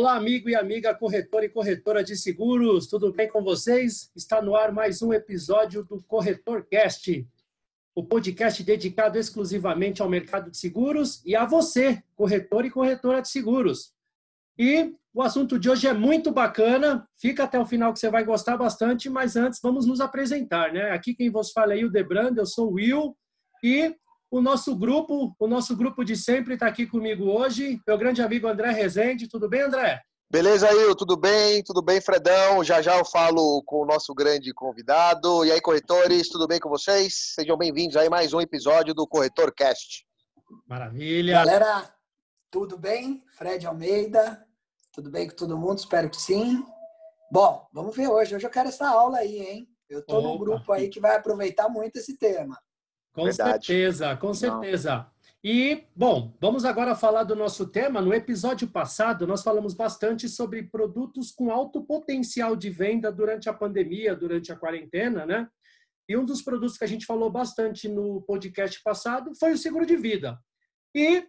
Olá, amigo e amiga corretor e corretora de seguros, tudo bem com vocês? Está no ar mais um episódio do Corretor Cast, o podcast dedicado exclusivamente ao mercado de seguros e a você, corretor e corretora de seguros. E o assunto de hoje é muito bacana, fica até o final que você vai gostar bastante, mas antes vamos nos apresentar, né? Aqui quem vos fala é o Debrand, eu sou o Will e o nosso grupo, o nosso grupo de sempre está aqui comigo hoje, meu grande amigo André Rezende. Tudo bem, André? Beleza, aí, tudo bem? Tudo bem, Fredão? Já já eu falo com o nosso grande convidado. E aí, corretores, tudo bem com vocês? Sejam bem-vindos aí a mais um episódio do Corretor Cast. Maravilha. Galera, tudo bem? Fred Almeida, tudo bem com todo mundo? Espero que sim. Bom, vamos ver hoje. Hoje eu quero essa aula aí, hein? Eu estou num grupo aí que vai aproveitar muito esse tema. Com Verdade. certeza, com certeza. Não. E, bom, vamos agora falar do nosso tema. No episódio passado, nós falamos bastante sobre produtos com alto potencial de venda durante a pandemia, durante a quarentena, né? E um dos produtos que a gente falou bastante no podcast passado foi o seguro de vida. E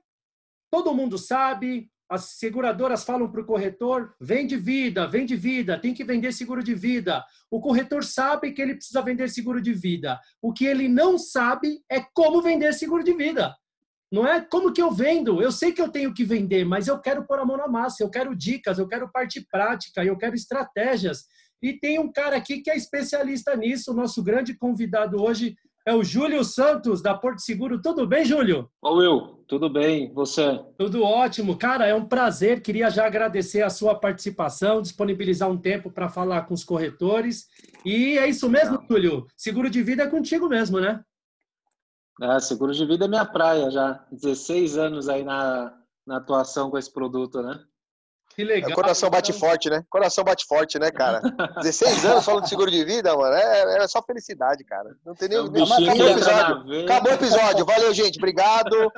todo mundo sabe, as seguradoras falam para o corretor: vende vida, vende vida, tem que vender seguro de vida. O corretor sabe que ele precisa vender seguro de vida. O que ele não sabe é como vender seguro de vida. Não é como que eu vendo. Eu sei que eu tenho que vender, mas eu quero pôr a mão na massa, eu quero dicas, eu quero parte prática, eu quero estratégias. E tem um cara aqui que é especialista nisso, o nosso grande convidado hoje é o Júlio Santos, da Porto Seguro. Tudo bem, Júlio? Ô, Will, tudo bem? Você? Tudo ótimo. Cara, é um prazer. Queria já agradecer a sua participação, disponibilizar um tempo para falar com os corretores. E é isso mesmo, Não. Júlio? Seguro de vida é contigo mesmo, né? É, seguro de vida é minha praia já. 16 anos aí na, na atuação com esse produto, né? Que legal. O coração bate forte, né? Coração bate forte, né, cara? 16 anos falando de seguro de vida, mano. É, é só felicidade, cara. Não tem nem. É nem... Acabou o episódio. Acabou o episódio. Valeu, gente. Obrigado.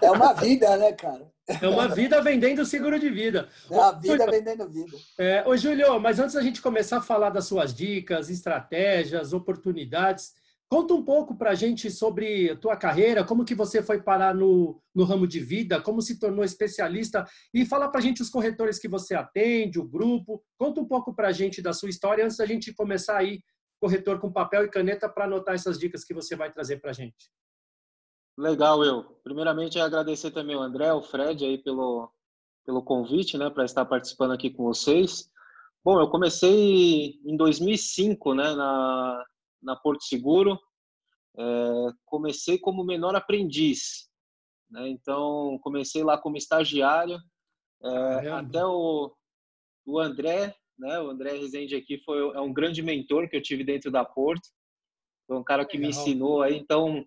É uma vida, né, cara? É uma vida vendendo seguro de vida. É a vida vendendo vida. É, ô, Júlio, mas antes da gente começar a falar das suas dicas, estratégias, oportunidades, Conta um pouco para a gente sobre a tua carreira, como que você foi parar no, no ramo de vida, como se tornou especialista e fala para a gente os corretores que você atende, o grupo. Conta um pouco para a gente da sua história antes da gente começar aí, corretor com papel e caneta, para anotar essas dicas que você vai trazer para a gente. Legal, eu. Primeiramente, agradecer também o André, o Fred aí pelo, pelo convite, né, para estar participando aqui com vocês. Bom, eu comecei em 2005, né, na, na Porto Seguro. É, comecei como menor aprendiz, né? então comecei lá como estagiário. É, até o, o André, né? o André Rezende aqui foi é um grande mentor que eu tive dentro da Porto. Foi um cara que Legal. me ensinou aí, então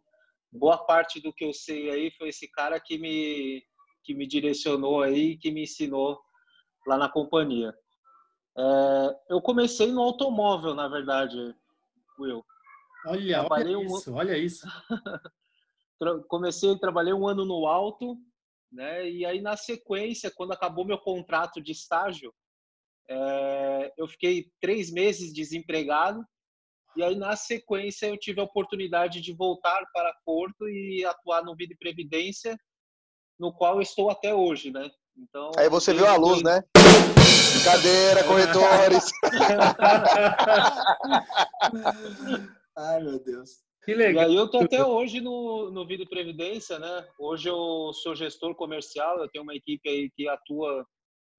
boa parte do que eu sei aí foi esse cara que me que me direcionou aí, que me ensinou lá na companhia. É, eu comecei no automóvel, na verdade, Will. Olha, trabalhei olha um... isso, olha isso. Comecei, trabalhei um ano no alto, né? E aí na sequência, quando acabou meu contrato de estágio, é... eu fiquei três meses desempregado. E aí na sequência eu tive a oportunidade de voltar para Porto e atuar no Vida e Previdência, no qual estou até hoje, né? Então, aí você viu a luz, né? Brincadeira, corretores. Ai, meu Deus. Que legal. E aí eu tô até hoje no, no Vida e Previdência, né? Hoje eu sou gestor comercial, eu tenho uma equipe aí que atua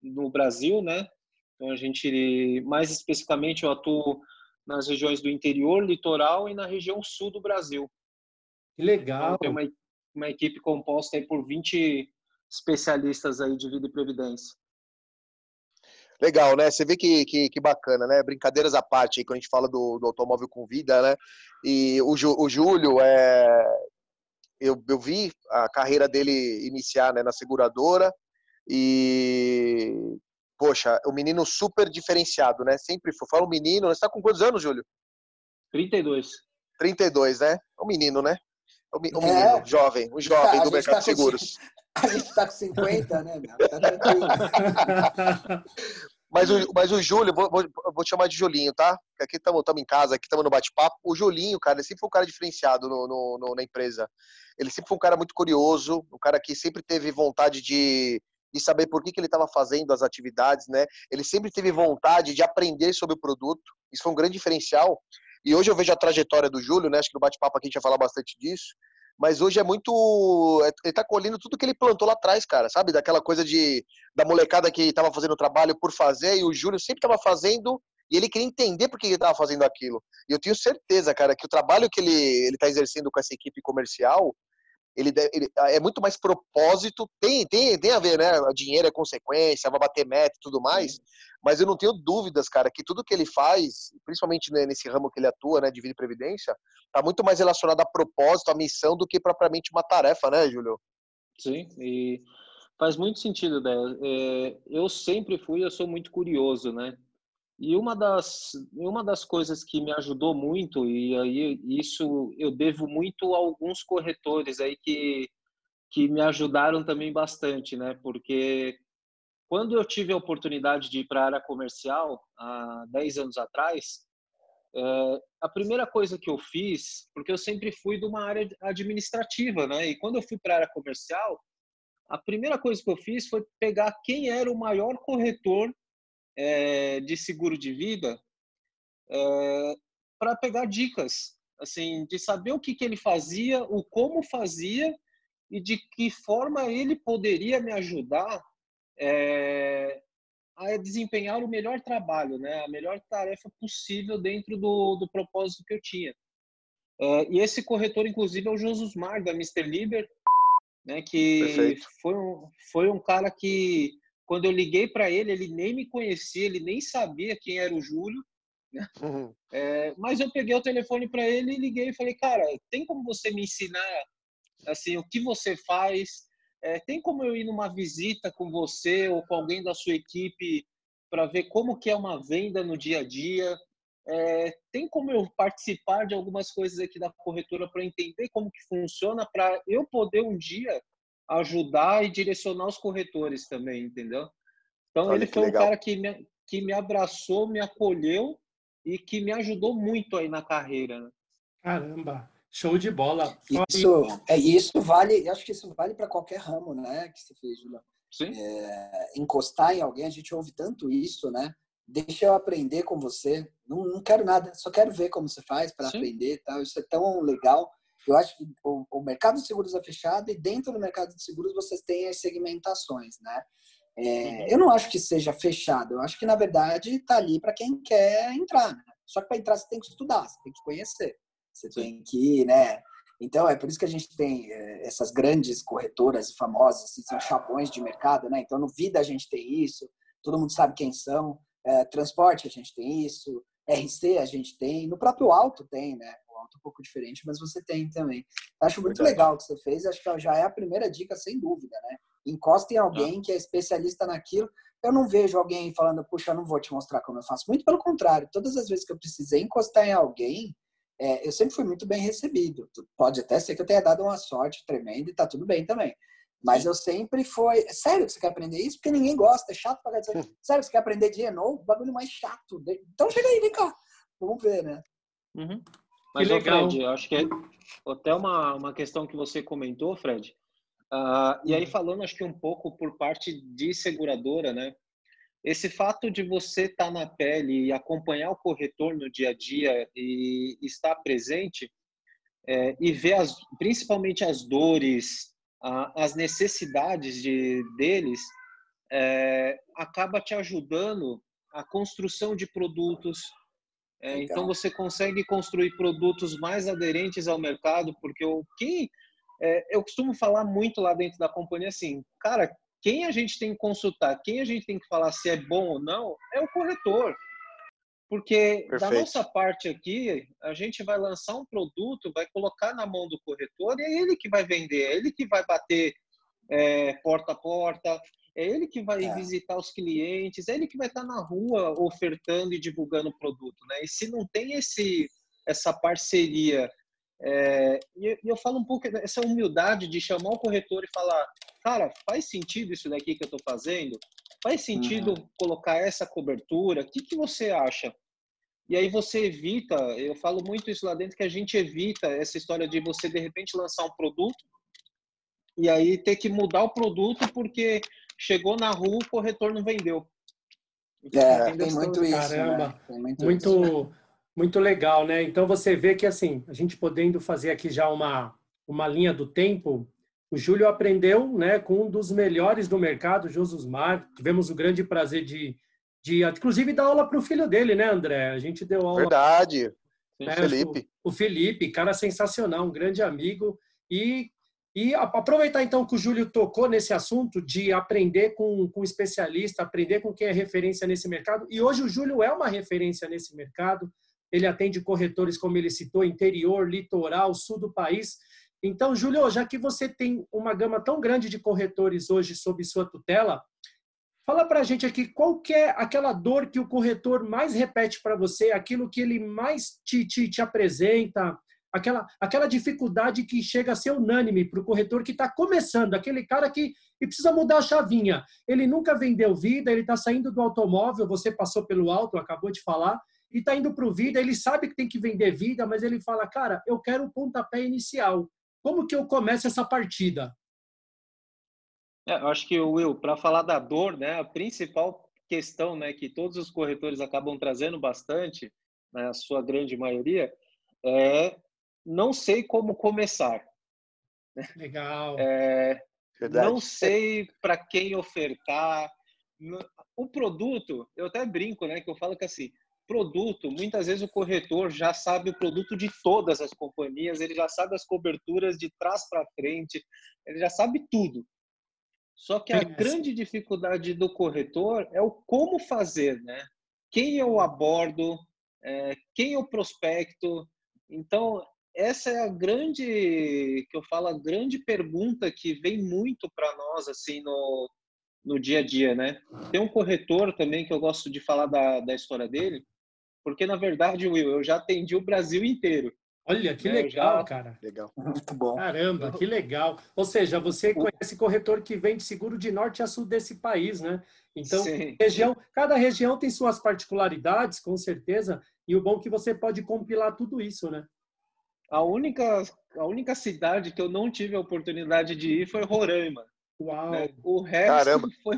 no Brasil, né? Então a gente, mais especificamente, eu atuo nas regiões do interior, litoral e na região sul do Brasil. Que legal. Então, tem uma, uma equipe composta aí por 20 especialistas aí de vida e previdência. Legal, né? Você vê que, que, que, bacana, né? Brincadeiras à parte aí, quando a gente fala do, do automóvel com vida, né? E o, o Júlio, é... eu, eu vi a carreira dele iniciar né, na seguradora e, poxa, o menino super diferenciado, né? Sempre foi. Fala o menino, você tá com quantos anos, Júlio? 32. 32, né? É menino, né? É menino, jovem, o jovem tá, do mercado tá de seguros. A gente tá com 50, né, meu? Tá mas, o, mas o Júlio, vou, vou, vou te chamar de Julinho, tá? Porque aqui estamos em casa, aqui estamos no bate-papo. O Julinho, cara, ele sempre foi um cara diferenciado no, no, no, na empresa. Ele sempre foi um cara muito curioso, um cara que sempre teve vontade de, de saber por que, que ele estava fazendo as atividades, né? Ele sempre teve vontade de aprender sobre o produto. Isso foi um grande diferencial. E hoje eu vejo a trajetória do Júlio, né? Acho que no bate-papo aqui a gente vai falar bastante disso. Mas hoje é muito. É, ele tá colhendo tudo que ele plantou lá atrás, cara, sabe? Daquela coisa de da molecada que estava fazendo trabalho por fazer, e o Júlio sempre estava fazendo e ele queria entender por que ele estava fazendo aquilo. E eu tenho certeza, cara, que o trabalho que ele está exercendo com essa equipe comercial, ele, ele, é muito mais propósito, tem, tem, tem a ver, né? O dinheiro é consequência, vai bater meta e tudo mais, Sim. mas eu não tenho dúvidas, cara, que tudo que ele faz, principalmente nesse ramo que ele atua, né, de vida e previdência, tá muito mais relacionado a propósito, a missão, do que propriamente uma tarefa, né, Júlio? Sim, e faz muito sentido, né? É, eu sempre fui, eu sou muito curioso, né? E uma das, uma das coisas que me ajudou muito, e aí isso eu devo muito a alguns corretores aí que, que me ajudaram também bastante, né? Porque quando eu tive a oportunidade de ir para a área comercial, há 10 anos atrás, é, a primeira coisa que eu fiz, porque eu sempre fui de uma área administrativa, né? E quando eu fui para a área comercial, a primeira coisa que eu fiz foi pegar quem era o maior corretor é, de seguro de vida é, para pegar dicas, assim, de saber o que, que ele fazia, o como fazia e de que forma ele poderia me ajudar é, a desempenhar o melhor trabalho, né, a melhor tarefa possível dentro do, do propósito que eu tinha. É, e esse corretor, inclusive, é o Jesus Mar, da Mr. Liber, né, que foi um, foi um cara que quando eu liguei para ele, ele nem me conhecia, ele nem sabia quem era o Júlio. Né? Uhum. É, mas eu peguei o telefone para ele e liguei e falei, cara, tem como você me ensinar assim o que você faz? É, tem como eu ir numa visita com você ou com alguém da sua equipe para ver como que é uma venda no dia a dia? É, tem como eu participar de algumas coisas aqui da corretora para entender como que funciona para eu poder um dia ajudar e direcionar os corretores também, entendeu? Então Olha ele foi um cara que me, que me abraçou, me acolheu e que me ajudou muito aí na carreira. Né? Caramba, show de bola. Isso, é isso vale, acho que isso vale para qualquer ramo, né, que você fez, Julião. Sim. É, encostar em alguém, a gente ouve tanto isso, né? Deixa eu aprender com você. Não, não quero nada, só quero ver como você faz para aprender, tal. Isso é tão legal. Eu acho que o, o, mercado de seguros é fechado e dentro do mercado de seguros vocês têm as segmentações, né? É, eu não acho que seja fechado, eu acho que na verdade está ali para quem quer entrar. Né? Só que para entrar você tem que estudar, você tem que conhecer, você Sim. tem que, né? Então é por isso que a gente tem é, essas grandes corretoras famosas, assim, são chabões de mercado, né? Então no Vida a gente tem isso, todo mundo sabe quem são. É, transporte a gente tem isso, RC a gente tem, no próprio Alto tem, né? Um pouco diferente, mas você tem também. Acho muito Verdade. legal o que você fez, acho que já é a primeira dica, sem dúvida, né? Encosta em alguém que é especialista naquilo. Eu não vejo alguém falando, puxa, eu não vou te mostrar como eu faço. Muito pelo contrário, todas as vezes que eu precisei encostar em alguém, é, eu sempre fui muito bem recebido. Pode até ser que eu tenha dado uma sorte tremenda e tá tudo bem também. Mas eu sempre foi. Sério que você quer aprender isso? Porque ninguém gosta, é chato pra dizer. Sério que você quer aprender de Renault? O bagulho mais chato. Então chega aí, vem cá. Vamos ver, né? Uhum. Mas, legal. Fred, acho que é até uma, uma questão que você comentou, Fred. Uh, e aí, uhum. falando, acho que um pouco por parte de seguradora, né? Esse fato de você estar tá na pele e acompanhar o corretor no dia a dia e estar presente é, e ver as, principalmente as dores, a, as necessidades de, deles, é, acaba te ajudando a construção de produtos, é, então você consegue construir produtos mais aderentes ao mercado, porque o que é, eu costumo falar muito lá dentro da companhia assim, cara, quem a gente tem que consultar, quem a gente tem que falar se é bom ou não, é o corretor. Porque Perfeito. da nossa parte aqui, a gente vai lançar um produto, vai colocar na mão do corretor e é ele que vai vender, é ele que vai bater é, porta a porta, é ele que vai é. visitar os clientes, é ele que vai estar na rua ofertando e divulgando o produto, né? E se não tem esse essa parceria, é, e eu falo um pouco essa humildade de chamar o corretor e falar, cara, faz sentido isso daqui que eu estou fazendo? Faz sentido uhum. colocar essa cobertura? O que, que você acha? E aí você evita, eu falo muito isso lá dentro, que a gente evita essa história de você de repente lançar um produto e aí ter que mudar o produto porque chegou na rua, o corretor não vendeu. É, tem muito isso. Né? Caramba, né? muito, muito, isso. muito legal, né? Então você vê que assim, a gente podendo fazer aqui já uma, uma linha do tempo, o Júlio aprendeu né, com um dos melhores do mercado, Josusmar. Tivemos o grande prazer de, de inclusive, dar aula para o filho dele, né, André? A gente deu aula. Verdade. Né, Felipe. O, o Felipe, cara sensacional, um grande amigo. E e aproveitar então que o Júlio tocou nesse assunto de aprender com, com especialista, aprender com quem é referência nesse mercado. E hoje o Júlio é uma referência nesse mercado. Ele atende corretores, como ele citou, interior, litoral, sul do país. Então, Júlio, já que você tem uma gama tão grande de corretores hoje sob sua tutela, fala para a gente aqui qual é aquela dor que o corretor mais repete para você, aquilo que ele mais te, te, te apresenta, aquela, aquela dificuldade que chega a ser unânime para o corretor que está começando, aquele cara que, precisa mudar a chavinha. Ele nunca vendeu vida, ele está saindo do automóvel, você passou pelo alto, acabou de falar, e está indo para o vida, ele sabe que tem que vender vida, mas ele fala, cara, eu quero o pontapé inicial. Como que eu começo essa partida? É, eu acho que, Will, para falar da dor, né, a principal questão né, que todos os corretores acabam trazendo bastante, né, a sua grande maioria, é não sei como começar. Legal. É, não sei para quem ofertar. O produto, eu até brinco, né? Que eu falo que assim, produto, muitas vezes o corretor já sabe o produto de todas as companhias, ele já sabe as coberturas de trás para frente, ele já sabe tudo. Só que a grande dificuldade do corretor é o como fazer, né? Quem eu abordo, é, quem eu prospecto. Então, essa é a grande, que eu falo, a grande pergunta que vem muito para nós, assim, no, no dia a dia, né? Tem um corretor também que eu gosto de falar da, da história dele, porque, na verdade, Will, eu já atendi o Brasil inteiro. Olha, que né? legal, já... cara. Legal. Muito bom. Caramba, que legal. Ou seja, você conhece corretor que vende seguro de norte a sul desse país, né? Então, região, cada região tem suas particularidades, com certeza, e o bom é que você pode compilar tudo isso, né? A única, a única cidade que eu não tive a oportunidade de ir foi Roraima. Uau! Né? O resto Caramba. foi,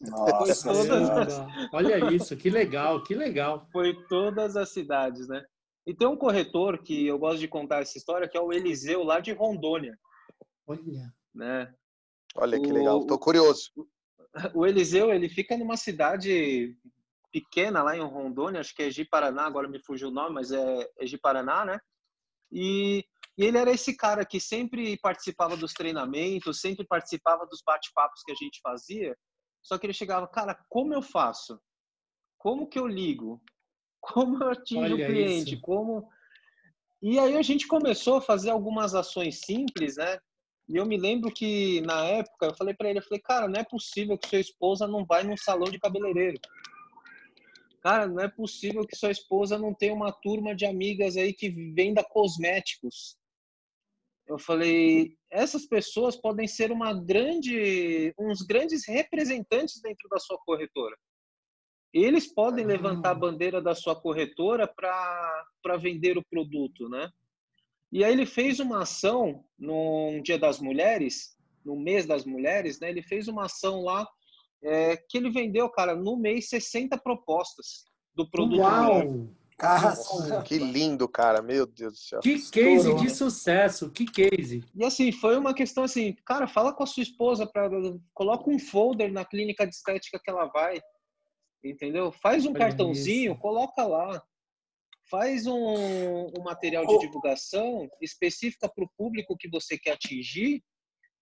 Nossa, foi todas as... Olha isso, que legal, que legal. Foi todas as cidades, né? E tem um corretor que eu gosto de contar essa história, que é o Eliseu, lá de Rondônia. Olha. Né? Olha que legal, estou curioso. O Eliseu, ele fica numa cidade pequena lá em Rondônia, acho que é Ji-Paraná, agora me fugiu o nome, mas é, é Ji-Paraná, né? E, e, ele era esse cara que sempre participava dos treinamentos, sempre participava dos bate-papos que a gente fazia. Só que ele chegava, cara, como eu faço? Como que eu ligo? Como eu atingo o cliente? Isso. Como E aí a gente começou a fazer algumas ações simples, né? E eu me lembro que na época eu falei para ele, eu falei, cara, não é possível que sua esposa não vai num salão de cabeleireiro cara, não é possível que sua esposa não tenha uma turma de amigas aí que venda cosméticos. Eu falei, essas pessoas podem ser uma grande, uns grandes representantes dentro da sua corretora. Eles podem levantar a bandeira da sua corretora para vender o produto, né? E aí ele fez uma ação no Dia das Mulheres, no mês das mulheres, né? Ele fez uma ação lá é, que ele vendeu, cara, no mês 60 propostas do produto. Uau! Nossa, que lindo, cara. Meu Deus do céu. Que case Estourou. de sucesso, que case. E assim, foi uma questão assim, cara, fala com a sua esposa para coloca um folder na clínica de estética que ela vai. Entendeu? Faz um Olha cartãozinho, isso. coloca lá. Faz um, um material de divulgação específica para o público que você quer atingir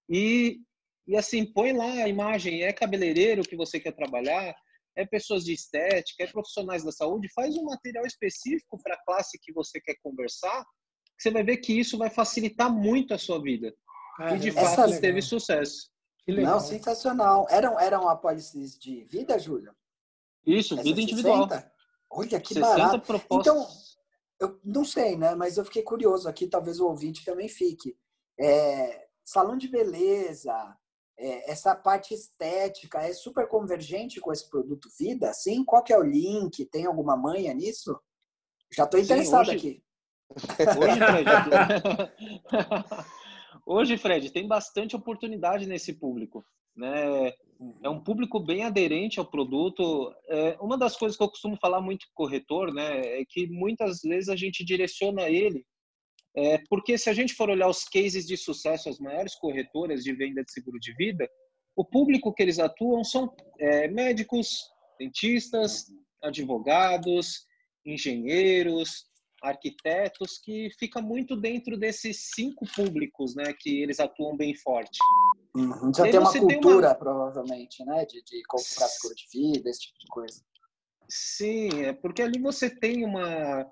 e e assim, põe lá a imagem, é cabeleireiro que você quer trabalhar, é pessoas de estética, é profissionais da saúde, faz um material específico para a classe que você quer conversar, que você vai ver que isso vai facilitar muito a sua vida. Ah, e de fato é teve sucesso. Não, sensacional. Eram, eram apólices de vida, Júlio? Isso, Essa vida individual. 60? Olha que barato. Propostas. Então, eu não sei, né? Mas eu fiquei curioso aqui, talvez o ouvinte também fique. É, salão de beleza, é, essa parte estética é super convergente com esse produto Vida, assim? Qual que é o link? Tem alguma manha nisso? Já estou interessado Sim, hoje... aqui. Hoje, Fred, hoje, Fred, tem bastante oportunidade nesse público. né? É um público bem aderente ao produto. É, uma das coisas que eu costumo falar muito com o corretor, né, é que muitas vezes a gente direciona ele, é, porque se a gente for olhar os cases de sucesso, as maiores corretoras de venda de seguro de vida, o público que eles atuam são é, médicos, dentistas, advogados, engenheiros, arquitetos, que fica muito dentro desses cinco públicos, né, que eles atuam bem forte. Uhum. Já tem uma cultura, uma... provavelmente, né, de, de comprar seguro de vida, esse tipo de coisa. Sim, é porque ali você tem uma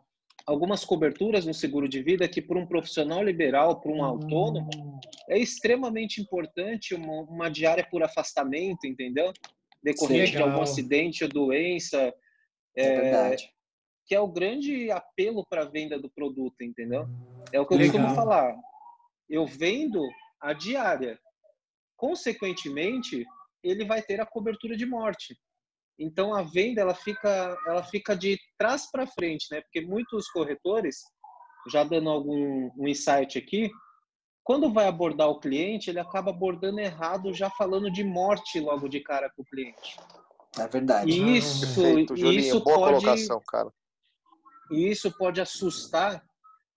algumas coberturas no seguro de vida que para um profissional liberal, para um autônomo, hum. é extremamente importante uma, uma diária por afastamento, entendeu? Decorrente de algum acidente ou doença. É, é verdade que é o grande apelo para a venda do produto, entendeu? É o que eu Legal. costumo falar. Eu vendo a diária. Consequentemente, ele vai ter a cobertura de morte. Então a venda ela fica ela fica de trás para frente, né? Porque muitos corretores, já dando algum um insight aqui, quando vai abordar o cliente, ele acaba abordando errado, já falando de morte logo de cara com o cliente. É verdade. Isso, Perfeito, isso Boa pode, colocação, cara. E isso pode assustar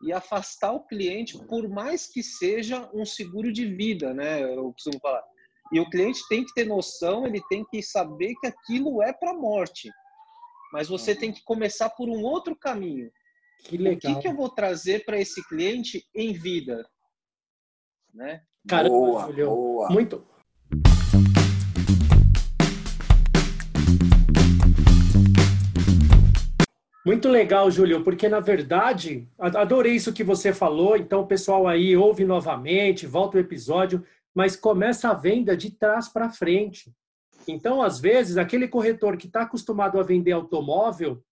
e afastar o cliente, por mais que seja um seguro de vida, né? Eu costumo falar. E o cliente tem que ter noção, ele tem que saber que aquilo é para morte. Mas você tem que começar por um outro caminho. Que legal. O que, que eu vou trazer para esse cliente em vida? Né? Caramba, boa, boa. Muito, Muito legal, Júlio, porque na verdade, adorei isso que você falou. Então, o pessoal aí ouve novamente, volta o episódio, mas começa a venda de trás para frente. Então, às vezes, aquele corretor que está acostumado a vender automóvel,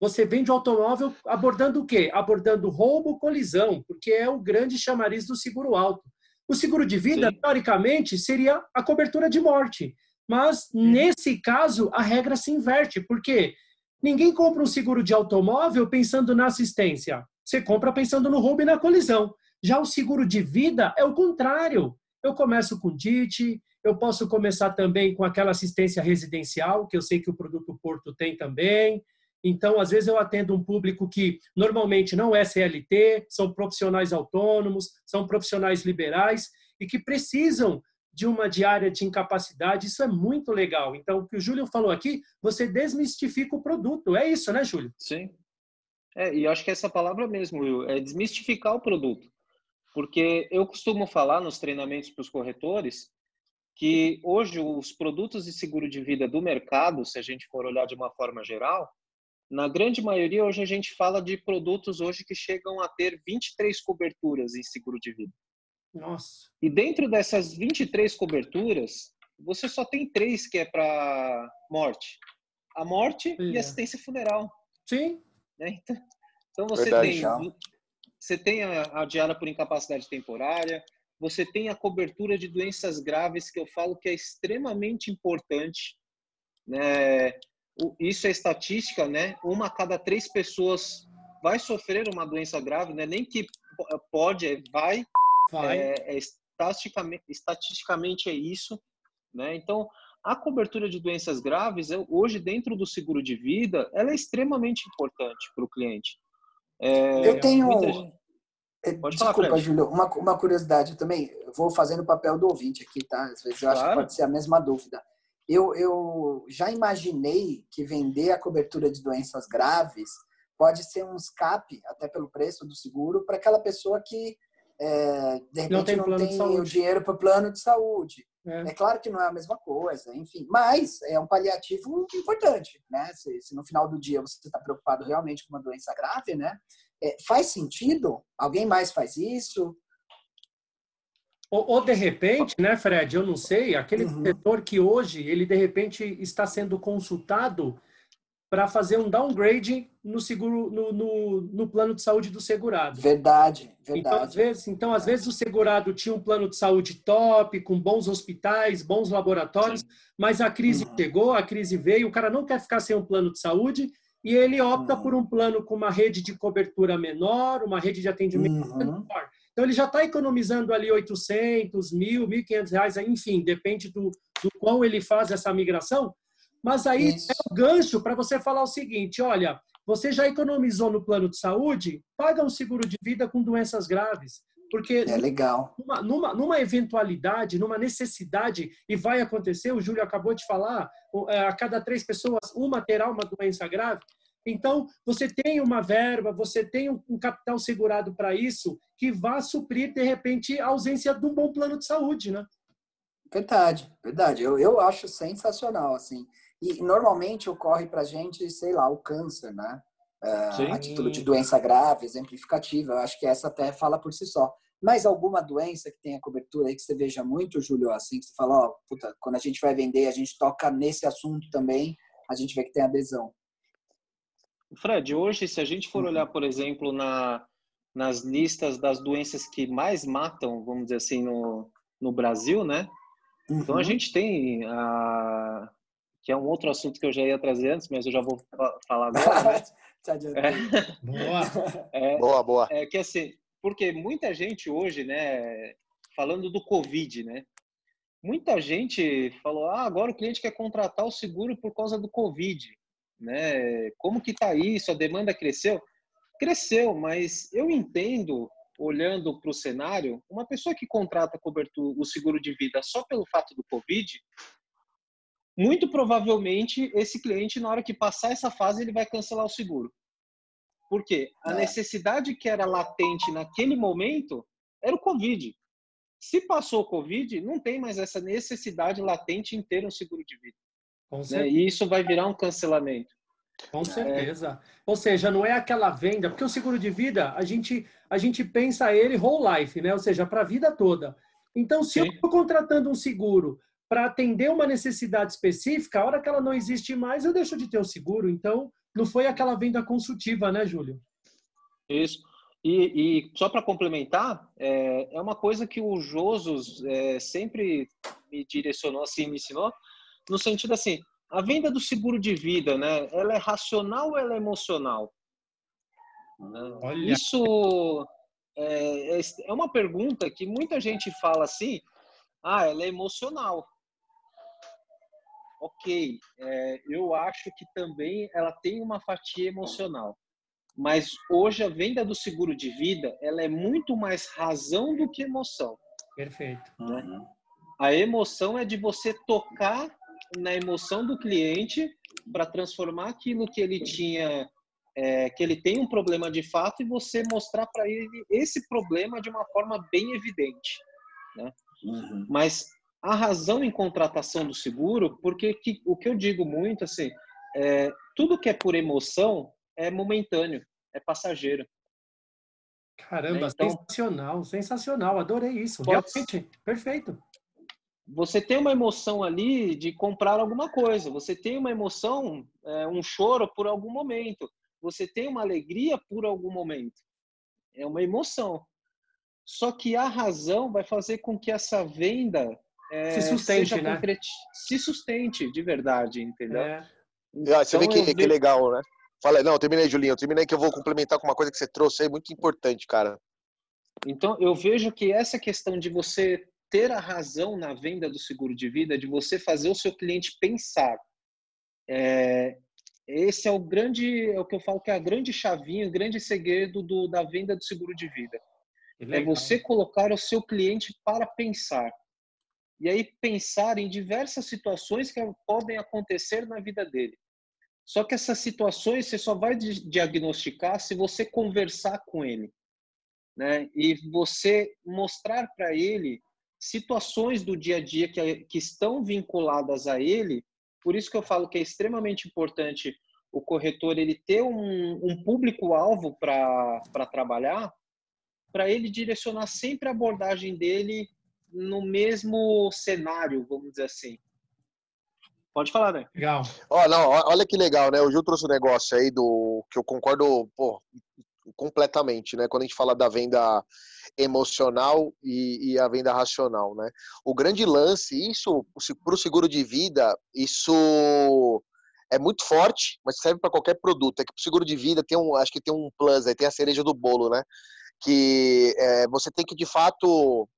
você vende o automóvel abordando o quê? Abordando roubo, colisão, porque é o grande chamariz do seguro alto. O seguro de vida, Sim. teoricamente, seria a cobertura de morte. Mas, nesse caso, a regra se inverte. Por quê? Ninguém compra um seguro de automóvel pensando na assistência. Você compra pensando no roubo e na colisão. Já o seguro de vida é o contrário. Eu começo com DIT, eu posso começar também com aquela assistência residencial, que eu sei que o produto Porto tem também. Então, às vezes, eu atendo um público que normalmente não é CLT, são profissionais autônomos, são profissionais liberais e que precisam de uma diária de incapacidade, isso é muito legal. Então, o que o Júlio falou aqui, você desmistifica o produto. É isso, né, Júlio? Sim. É, e acho que essa palavra mesmo, Will, é desmistificar o produto. Porque eu costumo falar nos treinamentos para os corretores que hoje os produtos de seguro de vida do mercado, se a gente for olhar de uma forma geral, na grande maioria hoje a gente fala de produtos hoje que chegam a ter 23 coberturas em seguro de vida. Nossa. E dentro dessas 23 coberturas, você só tem três que é para morte. A morte é. e assistência funeral. Sim. Né? Então, então, você Verdade, tem você tem a, a diária por incapacidade temporária, você tem a cobertura de doenças graves que eu falo que é extremamente importante, né? Isso é estatística, né? Uma a cada três pessoas vai sofrer uma doença grave, né? Nem que pode, é vai é, é, estatisticamente, estatisticamente é isso, né? Então, a cobertura de doenças graves, hoje, dentro do seguro de vida, ela é extremamente importante para o cliente. É, eu tenho. Gente... É, Pode Desculpa, falar, Júlio, uma, uma curiosidade também. Eu vou fazendo o papel do ouvinte aqui, tá? Às vezes eu claro. acho que pode ser a mesma dúvida. Eu, eu já imaginei que vender a cobertura de doenças graves pode ser um escape, até pelo preço do seguro, para aquela pessoa que é, de repente não tem, não tem o dinheiro para o plano de saúde. É. é. claro que não é a mesma coisa, enfim, mas é um paliativo importante, né? Se, se no final do dia você está preocupado realmente com uma doença grave, né? É, faz sentido? Alguém mais faz isso? Ou, ou, de repente, né, Fred? Eu não sei, aquele uhum. setor que hoje ele de repente está sendo consultado para fazer um downgrade no seguro no, no, no, plano de saúde do segurado. Verdade, verdade. Então às vezes, então às vezes o segurado tinha um plano de saúde top, com bons hospitais, bons laboratórios, Sim. mas a crise uhum. chegou, a crise veio, o cara não quer ficar sem um plano de saúde e ele opta uhum. por um plano com uma rede de cobertura menor, uma rede de atendimento uhum. menor. Então ele já está economizando ali 800, mil, 1.500 reais, enfim, depende do, do qual ele faz essa migração. Mas aí Isso. é o gancho para você falar o seguinte: olha, você já economizou no plano de saúde, paga um seguro de vida com doenças graves. Porque é legal. Numa, numa, numa, eventualidade, numa necessidade, e vai acontecer, o Júlio acabou de falar, é, a cada três pessoas, uma terá uma doença grave. Então, você tem uma verba, você tem um capital segurado para isso, que vá suprir, de repente, a ausência de um bom plano de saúde, né? Verdade, verdade. Eu, eu acho sensacional, assim. E normalmente ocorre para gente, sei lá, o câncer, né? Uh, a título de doença grave, exemplificativa. Eu acho que essa até fala por si só. Mas alguma doença que tenha cobertura aí que você veja muito, Júlio, assim, que você fala, ó, puta, quando a gente vai vender, a gente toca nesse assunto também, a gente vê que tem adesão. Fred, hoje, se a gente for olhar, por exemplo, na, nas listas das doenças que mais matam, vamos dizer assim, no, no Brasil, né? Uhum. Então a uhum. gente tem a, que é um outro assunto que eu já ia trazer antes, mas eu já vou falar agora. Né? é, boa. É, boa, boa. É que assim, porque muita gente hoje, né, falando do Covid, né? Muita gente falou: "Ah, agora o cliente quer contratar o seguro por causa do Covid", né? Como que tá isso? A demanda cresceu? Cresceu, mas eu entendo olhando para o cenário, uma pessoa que contrata cobertura, o seguro de vida só pelo fato do Covid, muito provavelmente esse cliente, na hora que passar essa fase, ele vai cancelar o seguro. Por quê? A é. necessidade que era latente naquele momento era o Covid. Se passou o Covid, não tem mais essa necessidade latente em ter um seguro de vida. Né? E isso vai virar um cancelamento. Com certeza. É. Ou seja, não é aquela venda, porque o seguro de vida, a gente, a gente pensa ele whole life, né? Ou seja, para a vida toda. Então, se Sim. eu estou contratando um seguro para atender uma necessidade específica, a hora que ela não existe mais, eu deixo de ter o seguro. Então, não foi aquela venda consultiva, né, Júlio? Isso. E, e só para complementar, é, é, uma coisa que o Josos é, sempre me direcionou, assim, me ensinou, no sentido assim, a venda do seguro de vida, né? Ela é racional ou ela é emocional? Olha. Isso é, é, é uma pergunta que muita gente fala assim, ah, ela é emocional ok, é, eu acho que também ela tem uma fatia emocional. Mas hoje a venda do seguro de vida ela é muito mais razão do que emoção. Perfeito. Né? Uhum. A emoção é de você tocar na emoção do cliente para transformar aquilo que ele tinha, é, que ele tem um problema de fato e você mostrar para ele esse problema de uma forma bem evidente. Né? Uhum. Mas a razão em contratação do seguro, porque que, o que eu digo muito, assim, é, tudo que é por emoção é momentâneo, é passageiro. Caramba, então, sensacional, sensacional, adorei isso, realmente, perfeito. Você tem uma emoção ali de comprar alguma coisa, você tem uma emoção, é, um choro por algum momento, você tem uma alegria por algum momento. É uma emoção. Só que a razão vai fazer com que essa venda é, se sustente, né? Concreti... Se sustente de verdade, entendeu? É. Então, ah, você vê que, vejo... que legal, né? Fala, não, terminei, Julinho. Eu terminei que eu vou complementar com uma coisa que você trouxe aí, muito importante, cara. Então, eu vejo que essa questão de você ter a razão na venda do seguro de vida, de você fazer o seu cliente pensar, é, esse é o grande, é o que eu falo que é a grande chavinha, o grande segredo do, da venda do seguro de vida. É você colocar o seu cliente para pensar e aí pensar em diversas situações que podem acontecer na vida dele. Só que essas situações você só vai diagnosticar se você conversar com ele, né? E você mostrar para ele situações do dia a dia que, que estão vinculadas a ele. Por isso que eu falo que é extremamente importante o corretor ele ter um, um público-alvo para trabalhar, para ele direcionar sempre a abordagem dele no mesmo cenário, vamos dizer assim. Pode falar, né? Legal. Ó, não, olha que legal, né? O Gil trouxe um negócio aí do que eu concordo pô, completamente, né? Quando a gente fala da venda emocional e, e a venda racional, né? O grande lance, isso para o seguro de vida, isso é muito forte, mas serve para qualquer produto. É que o seguro de vida tem um, acho que tem um plus, aí tem a cereja do bolo, né? que é, você tem que, de fato,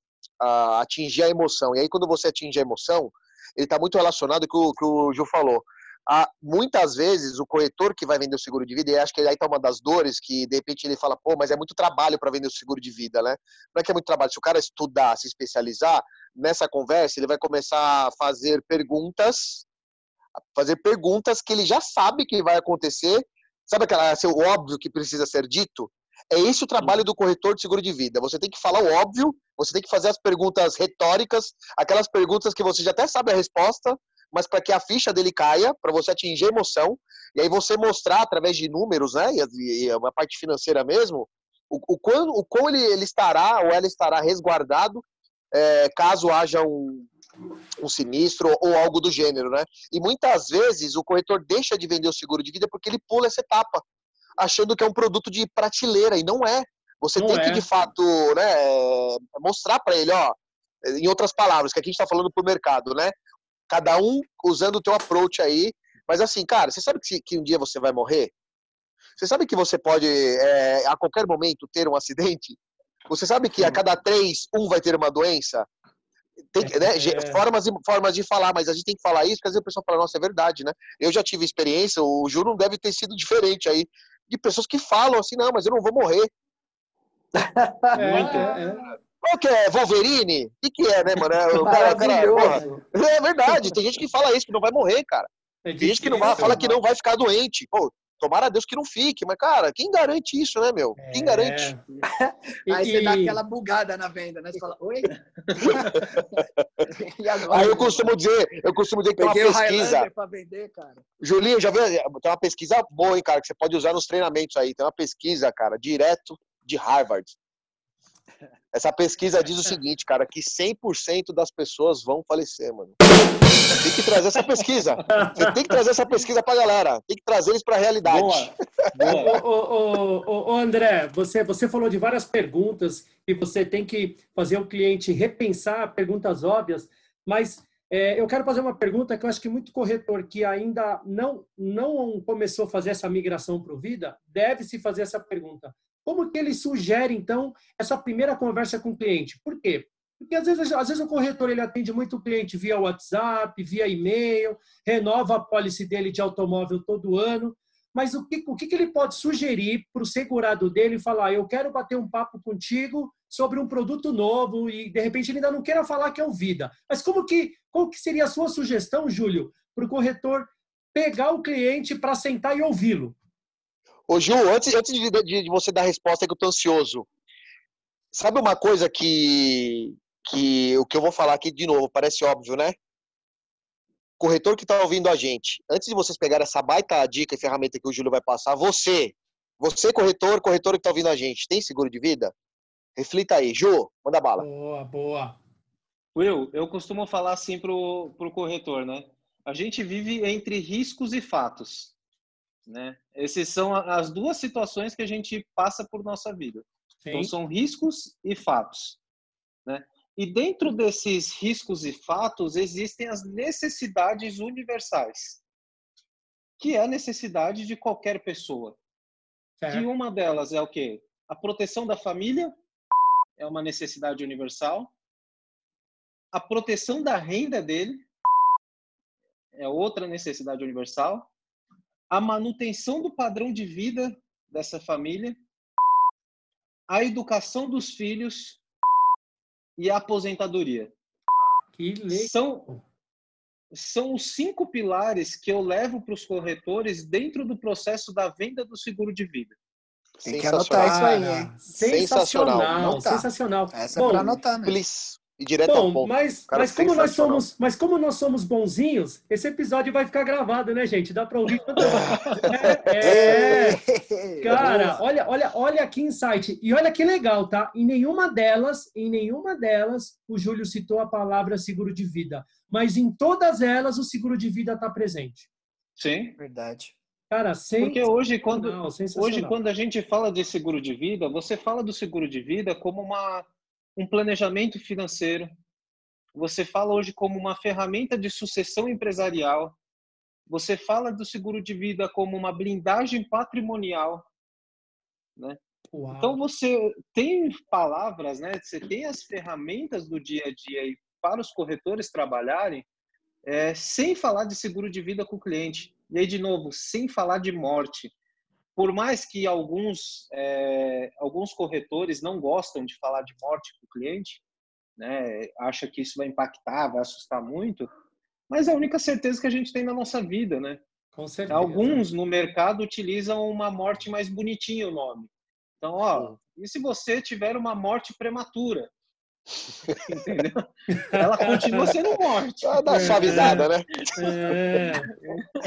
a, atingir a emoção. E aí, quando você atinge a emoção, ele está muito relacionado com o que o Gil falou. Há, muitas vezes, o corretor que vai vender o seguro de vida, e acho que aí está uma das dores, que de repente ele fala, pô, mas é muito trabalho para vender o seguro de vida, né? Não é que é muito trabalho. Se o cara estudar, se especializar, nessa conversa, ele vai começar a fazer perguntas, fazer perguntas que ele já sabe que vai acontecer. Sabe aquela, assim, o óbvio que precisa ser dito? É esse o trabalho do corretor de seguro de vida. Você tem que falar o óbvio, você tem que fazer as perguntas retóricas, aquelas perguntas que você já até sabe a resposta, mas para que a ficha dele caia, para você atingir a emoção, e aí você mostrar através de números, né, e, e uma parte financeira mesmo, o, o, quão, o quão ele, ele estará ou ela estará resguardado é, caso haja um, um sinistro ou algo do gênero, né? E muitas vezes o corretor deixa de vender o seguro de vida porque ele pula essa etapa achando que é um produto de prateleira e não é. Você não tem é. que de fato, né, mostrar para ele, ó, em outras palavras, que aqui a gente está falando pro mercado, né? Cada um usando o teu approach aí, mas assim, cara, você sabe que, que um dia você vai morrer? Você sabe que você pode é, a qualquer momento ter um acidente? Você sabe que a cada três um vai ter uma doença? Tem, né, é. formas, e, formas de falar, mas a gente tem que falar isso, porque às vezes o pessoal fala, nossa, é verdade, né? Eu já tive experiência, o Ju não deve ter sido diferente aí de pessoas que falam assim, não, mas eu não vou morrer. É, Muito. É. Qual que é? Wolverine? O que, que é, né, mano? É, o cara, cara, porra, é verdade, tem gente que fala isso, que não vai morrer, cara. É tem gente que não vai, fala que não vai ficar doente. Pô, tomara a Deus que não fique, mas, cara, quem garante isso, né, meu? Quem é. garante? Aí você dá aquela bugada na venda, né? Você fala, oi? Aí eu costumo dizer, eu costumo dizer que Peguei tem uma pesquisa. Pra vender, cara. Julinho, já viu? Tem uma pesquisa boa, hein, cara, que você pode usar nos treinamentos aí. Tem uma pesquisa, cara, direto de Harvard. Essa pesquisa diz o seguinte, cara, que 100% das pessoas vão falecer, mano. Tem que trazer essa pesquisa. Você tem que trazer essa pesquisa pra galera. Tem que trazer eles pra realidade. Boa. Boa. ô, ô, ô, André, você, você falou de várias perguntas e você tem que fazer o cliente repensar perguntas óbvias, mas é, eu quero fazer uma pergunta que eu acho que muito corretor que ainda não, não começou a fazer essa migração para o Vida, deve se fazer essa pergunta. Como que ele sugere, então, essa primeira conversa com o cliente? Por quê? Porque às vezes, às vezes o corretor ele atende muito o cliente via WhatsApp, via e-mail, renova a pólice dele de automóvel todo ano. Mas o que, o que ele pode sugerir para o segurado dele e falar: eu quero bater um papo contigo sobre um produto novo e de repente ele ainda não queira falar que é o Vida. Mas como que, qual que seria a sua sugestão, Júlio, para o corretor pegar o cliente para sentar e ouvi-lo? Ô, Ju, antes, antes de, de, de, você dar a resposta, que eu tô ansioso. Sabe uma coisa que, que o que eu vou falar aqui de novo, parece óbvio, né? Corretor que está ouvindo a gente, antes de vocês pegarem essa baita dica e ferramenta que o Júlio vai passar, você, você corretor, corretor que está ouvindo a gente, tem seguro de vida? Reflita aí. Ju, manda bala. Boa, boa. Will, eu costumo falar assim pro, pro corretor, né? A gente vive entre riscos e fatos. Né? Essas são as duas situações que a gente passa por nossa vida. Sim. Então, são riscos e fatos. Né? E dentro desses riscos e fatos existem as necessidades universais, que é a necessidade de qualquer pessoa. Certo. Que uma delas é o quê? A proteção da família é uma necessidade universal. A proteção da renda dele é outra necessidade universal a manutenção do padrão de vida dessa família, a educação dos filhos e a aposentadoria. Que legal. São, são os cinco pilares que eu levo para os corretores dentro do processo da venda do seguro de vida. Tem que anotar isso aí, hein? Sensacional, sensacional. Essa é Bom, é para anotar, né? Please e direto Bom, ao ponto. Mas, mas, como nós somos, mas como nós somos bonzinhos, esse episódio vai ficar gravado, né, gente? Dá para ouvir quando é, é, Cara, olha, olha, olha que insight. E olha que legal, tá? Em nenhuma delas, em nenhuma delas, o Júlio citou a palavra seguro de vida. Mas em todas elas, o seguro de vida está presente. Sim. Verdade. Cara, Porque hoje quando, hoje, quando a gente fala de seguro de vida, você fala do seguro de vida como uma um planejamento financeiro. Você fala hoje como uma ferramenta de sucessão empresarial. Você fala do seguro de vida como uma blindagem patrimonial. Né? Uau. Então você tem palavras, né? Você tem as ferramentas do dia a dia aí para os corretores trabalharem é, sem falar de seguro de vida com o cliente. E aí, de novo, sem falar de morte. Por mais que alguns, é, alguns corretores não gostam de falar de morte com o cliente, né, acha que isso vai impactar, vai assustar muito, mas é a única certeza que a gente tem na nossa vida, né? Com certeza. Alguns no mercado utilizam uma morte mais bonitinha o nome. Então, ó, e se você tiver uma morte prematura? Entendeu? Ela continua sendo morte. Só dá suavizada, né? É.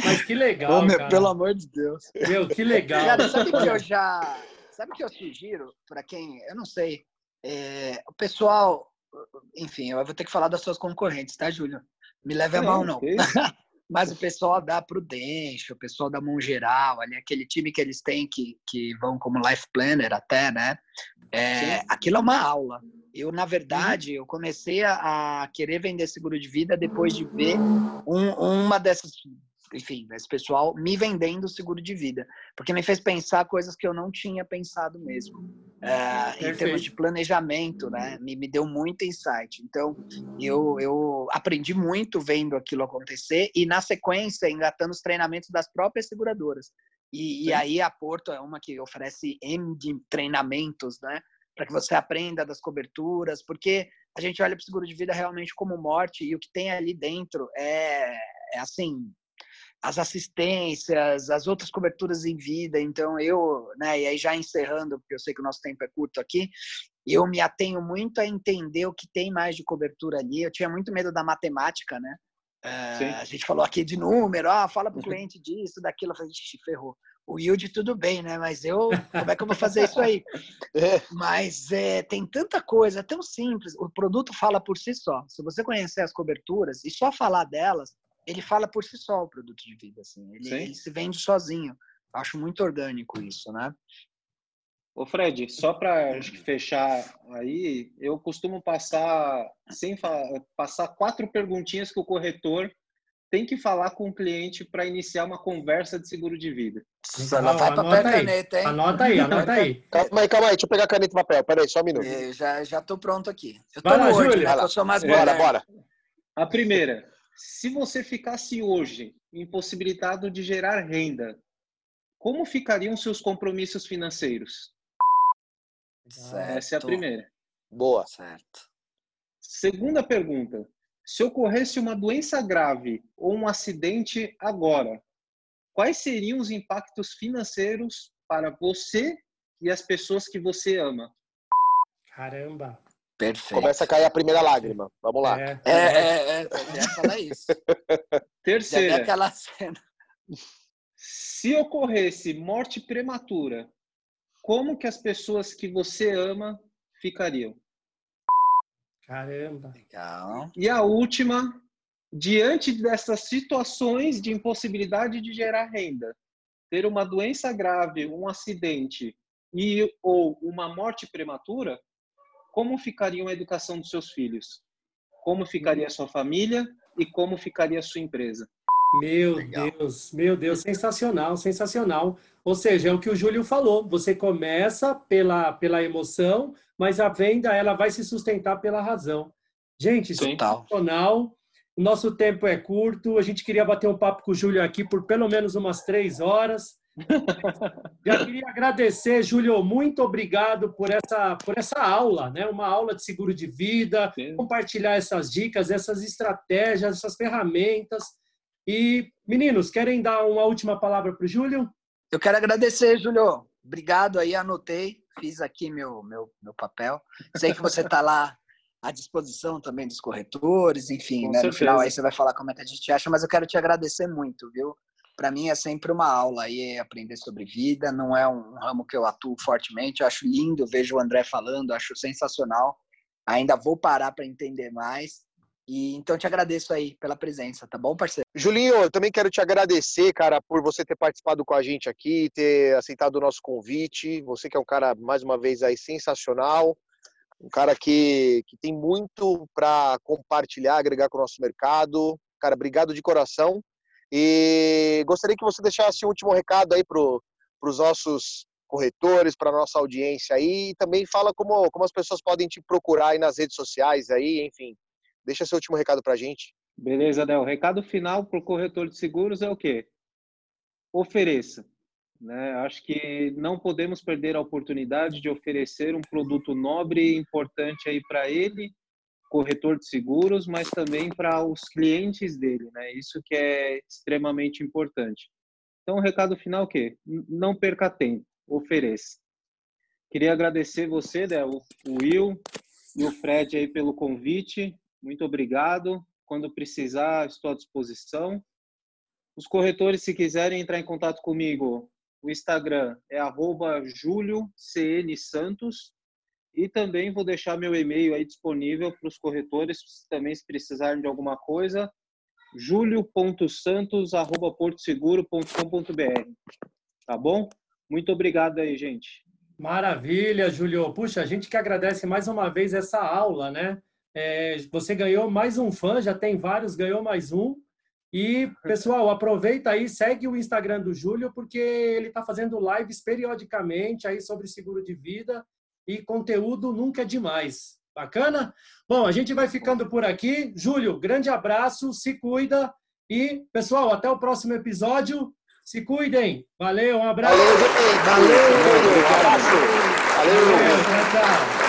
Mas que legal. Ô, meu, pelo amor de Deus. Meu, que legal. Cara, sabe que eu já. Sabe que eu sugiro para quem. Eu não sei. É, o pessoal. Enfim, eu vou ter que falar das suas concorrentes, tá, Júlio? Me leve a mal, não. Mas o pessoal da Prudência, o pessoal da Mão Geral, ali, aquele time que eles têm que, que vão como life planner até, né? É, aquilo é uma aula. Eu, na verdade, eu comecei a, querer vender seguro de vida depois de ver um, uma dessas enfim, esse pessoal me vendendo seguro de vida, porque me fez pensar coisas que eu não tinha pensado mesmo. É, em termos de planejamento, né? Me, me deu muito insight. Então, eu, eu aprendi muito vendo aquilo acontecer e, na sequência, engatando os treinamentos das próprias seguradoras. E, e aí a Porto é uma que oferece M de treinamentos, né? Para que você aprenda das coberturas, porque a gente olha para o seguro de vida realmente como morte e o que tem ali dentro é, é assim as assistências, as outras coberturas em vida. Então, eu, né, e aí já encerrando, porque eu sei que o nosso tempo é curto aqui, eu me atenho muito a entender o que tem mais de cobertura ali. Eu tinha muito medo da matemática, né? Uh, a gente falou aqui de número, ah, fala para o cliente disso, daquilo. Eu falei, ferrou. O yield tudo bem, né? Mas eu, como é que eu vou fazer isso aí? É. Mas é, tem tanta coisa, é tão simples. O produto fala por si só. Se você conhecer as coberturas e só falar delas, ele fala por si só o produto de vida, assim. Ele, ele se vende sozinho. Acho muito orgânico isso, né? Ô Fred, só para fechar aí, eu costumo passar sem passar quatro perguntinhas que o corretor tem que falar com o cliente para iniciar uma conversa de seguro de vida. Ela vai papel e caneta, hein? Anota aí, anota aí. Calma aí, calma aí, deixa eu pegar caneta e papel. Peraí, só um minuto. Eu já, já tô pronto aqui. Eu tô vai lá, Júlio. Né? Eu sou mais Bora, bora. A primeira, se você ficasse hoje impossibilitado de gerar renda, como ficariam seus compromissos financeiros? Certo. Essa é a primeira. Boa. Certo. Segunda pergunta. Se ocorresse uma doença grave ou um acidente agora, quais seriam os impactos financeiros para você e as pessoas que você ama? Caramba! Perfeito. Começa a cair a primeira lágrima. Vamos lá. É, é, é, é eu ia falar isso. Terceira. aquela cena. Se ocorresse morte prematura, como que as pessoas que você ama ficariam? Caramba. Legal. E a última, diante dessas situações de impossibilidade de gerar renda, ter uma doença grave, um acidente e ou uma morte prematura, como ficaria a educação dos seus filhos? Como ficaria a sua família e como ficaria a sua empresa? Meu Legal. Deus, meu Deus, sensacional, sensacional. Ou seja, é o que o Júlio falou. Você começa pela, pela emoção, mas a venda ela vai se sustentar pela razão. Gente, sensacional. O nosso tempo é curto. A gente queria bater um papo com o Júlio aqui por pelo menos umas três horas. Já queria agradecer, Júlio, muito obrigado por essa, por essa aula, né? Uma aula de seguro de vida, Sim. compartilhar essas dicas, essas estratégias, essas ferramentas. E, meninos, querem dar uma última palavra para o Júlio? Eu quero agradecer, Júlio. Obrigado aí, anotei, fiz aqui meu, meu, meu papel. Sei que você está lá à disposição também dos corretores, enfim, né? no final aí você vai falar como é que a gente acha, mas eu quero te agradecer muito, viu? Para mim é sempre uma aula aí aprender sobre vida. Não é um ramo que eu atuo fortemente. Eu acho lindo, vejo o André falando, acho sensacional. Ainda vou parar para entender mais. E então te agradeço aí pela presença, tá bom, parceiro? Julinho, eu também quero te agradecer, cara, por você ter participado com a gente aqui, ter aceitado o nosso convite. Você que é um cara mais uma vez aí sensacional, um cara que, que tem muito para compartilhar, agregar com o nosso mercado. Cara, obrigado de coração. E gostaria que você deixasse um último recado aí para os nossos corretores, para nossa audiência aí, e também fala como, como as pessoas podem te procurar aí nas redes sociais aí, enfim. Deixa seu último recado para a gente. Beleza, Del. O recado final para o corretor de seguros é o quê? Ofereça. Né? Acho que não podemos perder a oportunidade de oferecer um produto nobre e importante aí para ele, corretor de seguros, mas também para os clientes dele. Né? Isso que é extremamente importante. Então, o recado final é o quê? Não perca tempo, ofereça. Queria agradecer você, Del, o Will e o Fred aí pelo convite. Muito obrigado. Quando precisar, estou à disposição. Os corretores, se quiserem entrar em contato comigo, o Instagram é @juliocnsantos e também vou deixar meu e-mail aí disponível para os corretores, também se precisarem de alguma coisa, julio.santos@portoseguro.com.br. Tá bom? Muito obrigado aí, gente. Maravilha, Júlio. Puxa, a gente que agradece mais uma vez essa aula, né? É, você ganhou mais um fã, já tem vários, ganhou mais um. E, pessoal, aproveita aí, segue o Instagram do Júlio, porque ele está fazendo lives periodicamente aí sobre seguro de vida e conteúdo nunca é demais. Bacana? Bom, a gente vai ficando por aqui. Júlio, grande abraço, se cuida e, pessoal, até o próximo episódio. Se cuidem. Valeu, um abraço. Valeu, gente. Valeu. Valeu. Um abraço. Valeu. Valeu. Tchau, tchau.